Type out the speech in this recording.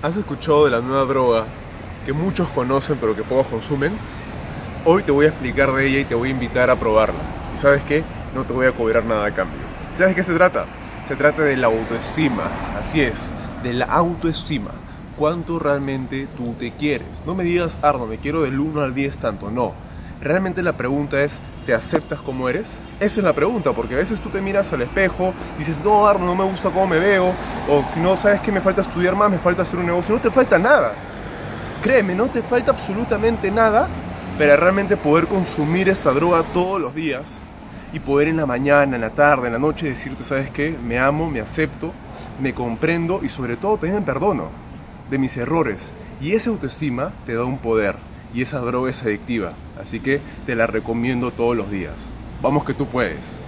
¿Has escuchado de la nueva droga que muchos conocen pero que pocos consumen? Hoy te voy a explicar de ella y te voy a invitar a probarla. ¿Y sabes qué? No te voy a cobrar nada a cambio. ¿Sabes de qué se trata? Se trata de la autoestima. Así es, de la autoestima. ¿Cuánto realmente tú te quieres? No me digas, Arno, me quiero del 1 al 10 tanto. No. Realmente la pregunta es, ¿te aceptas como eres? Esa es la pregunta, porque a veces tú te miras al espejo, dices, no, Arno, no me gusta cómo me veo, o si no, sabes que me falta estudiar más, me falta hacer un negocio, no te falta nada. Créeme, no te falta absolutamente nada para realmente poder consumir esta droga todos los días y poder en la mañana, en la tarde, en la noche decirte, ¿sabes qué? Me amo, me acepto, me comprendo y sobre todo también me perdono de mis errores. Y esa autoestima te da un poder y esa droga es adictiva. Así que te la recomiendo todos los días. Vamos que tú puedes.